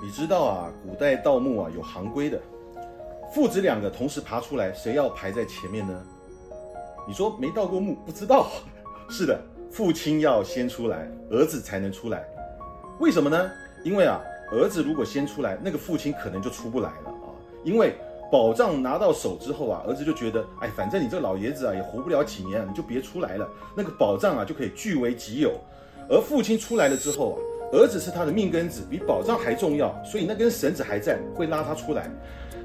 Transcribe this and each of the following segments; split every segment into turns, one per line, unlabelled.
你知道啊，古代盗墓啊有行规的，父子两个同时爬出来，谁要排在前面呢？你说没盗过墓不知道？是的，父亲要先出来，儿子才能出来。为什么呢？因为啊，儿子如果先出来，那个父亲可能就出不来了啊。因为宝藏拿到手之后啊，儿子就觉得，哎，反正你这老爷子啊也活不了几年，你就别出来了，那个宝藏啊就可以据为己有。而父亲出来了之后啊。儿子是他的命根子，比宝藏还重要，所以那根绳子还在，会拉他出来。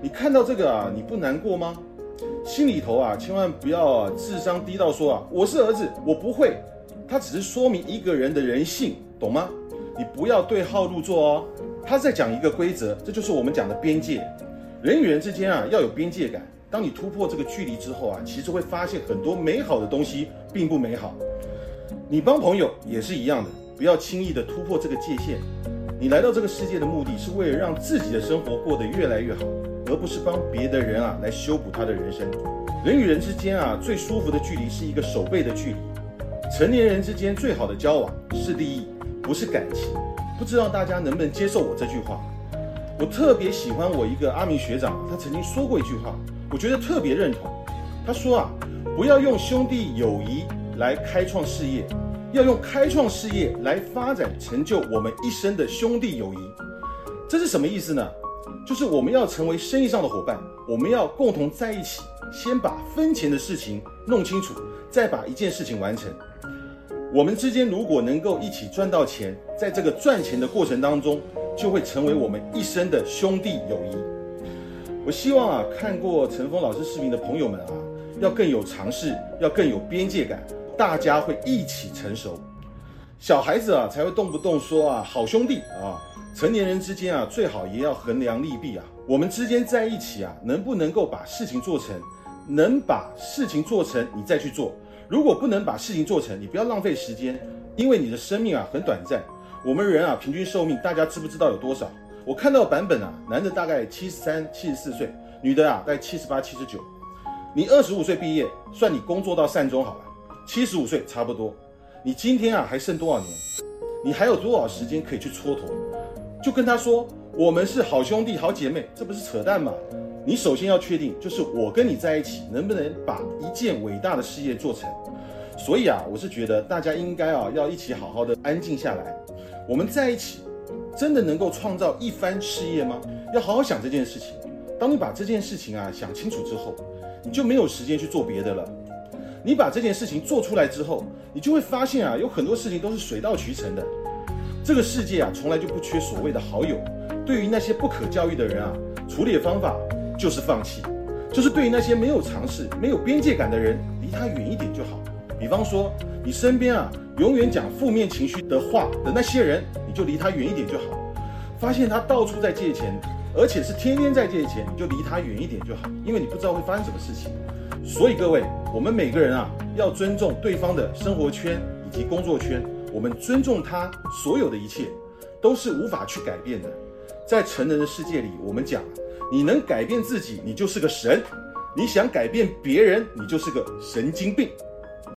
你看到这个啊，你不难过吗？心里头啊，千万不要智商低到说啊，我是儿子，我不会。他只是说明一个人的人性，懂吗？你不要对号入座哦。他在讲一个规则，这就是我们讲的边界。人与人之间啊，要有边界感。当你突破这个距离之后啊，其实会发现很多美好的东西并不美好。你帮朋友也是一样的。不要轻易的突破这个界限。你来到这个世界的目的是为了让自己的生活过得越来越好，而不是帮别的人啊来修补他的人生。人与人之间啊最舒服的距离是一个手背的距离。成年人之间最好的交往是利益，不是感情。不知道大家能不能接受我这句话？我特别喜欢我一个阿明学长，他曾经说过一句话，我觉得特别认同。他说啊，不要用兄弟友谊来开创事业。要用开创事业来发展成就我们一生的兄弟友谊，这是什么意思呢？就是我们要成为生意上的伙伴，我们要共同在一起，先把分钱的事情弄清楚，再把一件事情完成。我们之间如果能够一起赚到钱，在这个赚钱的过程当中，就会成为我们一生的兄弟友谊。我希望啊，看过陈峰老师视频的朋友们啊，要更有尝试，要更有边界感。大家会一起成熟，小孩子啊才会动不动说啊好兄弟啊，成年人之间啊最好也要衡量利弊啊。我们之间在一起啊，能不能够把事情做成？能把事情做成，你再去做。如果不能把事情做成，你不要浪费时间，因为你的生命啊很短暂。我们人啊平均寿命，大家知不知道有多少？我看到版本啊，男的大概七十三、七十四岁，女的啊大概七十八、七十九。你二十五岁毕业，算你工作到善终好了。七十五岁差不多，你今天啊还剩多少年？你还有多少时间可以去蹉跎？就跟他说，我们是好兄弟、好姐妹，这不是扯淡吗？你首先要确定，就是我跟你在一起，能不能把一件伟大的事业做成？所以啊，我是觉得大家应该啊要一起好好的安静下来。我们在一起，真的能够创造一番事业吗？要好好想这件事情。当你把这件事情啊想清楚之后，你就没有时间去做别的了。你把这件事情做出来之后，你就会发现啊，有很多事情都是水到渠成的。这个世界啊，从来就不缺所谓的好友。对于那些不可教育的人啊，处理的方法就是放弃。就是对于那些没有尝试、没有边界感的人，离他远一点就好。比方说，你身边啊，永远讲负面情绪的话的那些人，你就离他远一点就好。发现他到处在借钱，而且是天天在借钱，你就离他远一点就好，因为你不知道会发生什么事情。所以各位，我们每个人啊，要尊重对方的生活圈以及工作圈。我们尊重他所有的一切，都是无法去改变的。在成人的世界里，我们讲，你能改变自己，你就是个神；你想改变别人，你就是个神经病。